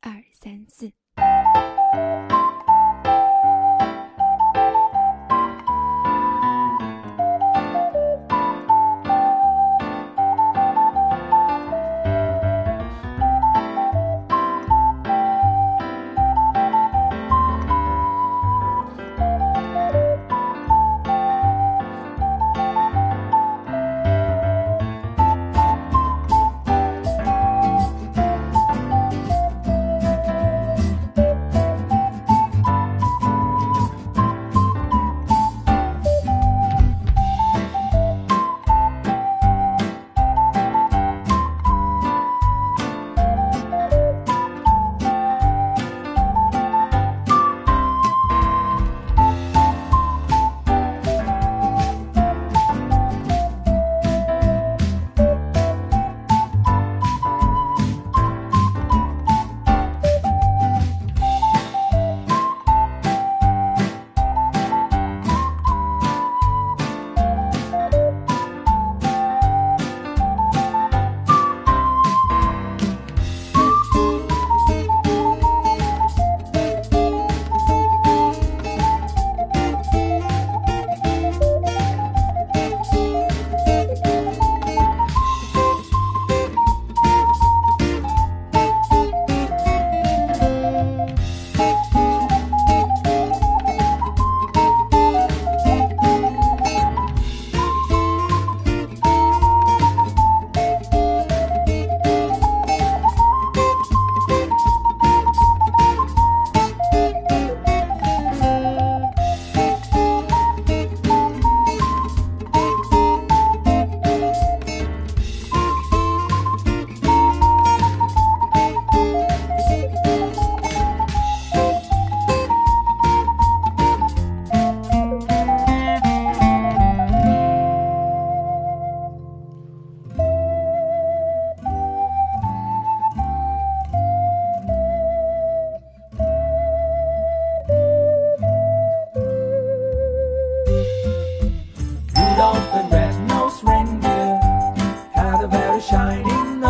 二三四。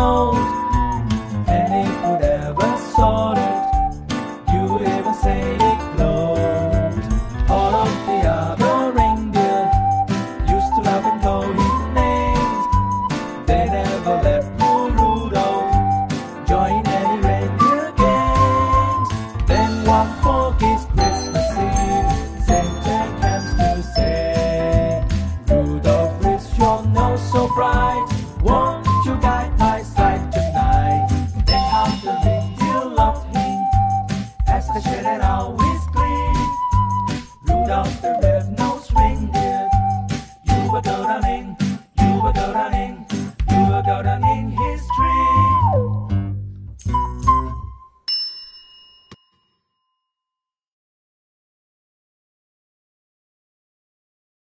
Nose, and if you ever saw it, you even say it glowed. All of the other reindeer used to laugh and call him names. They never let poor Rudolph join any reindeer games. Then one foggy Christmas Eve, Santa comes to say, Rudolph, is your nose so bright? Won't you guide será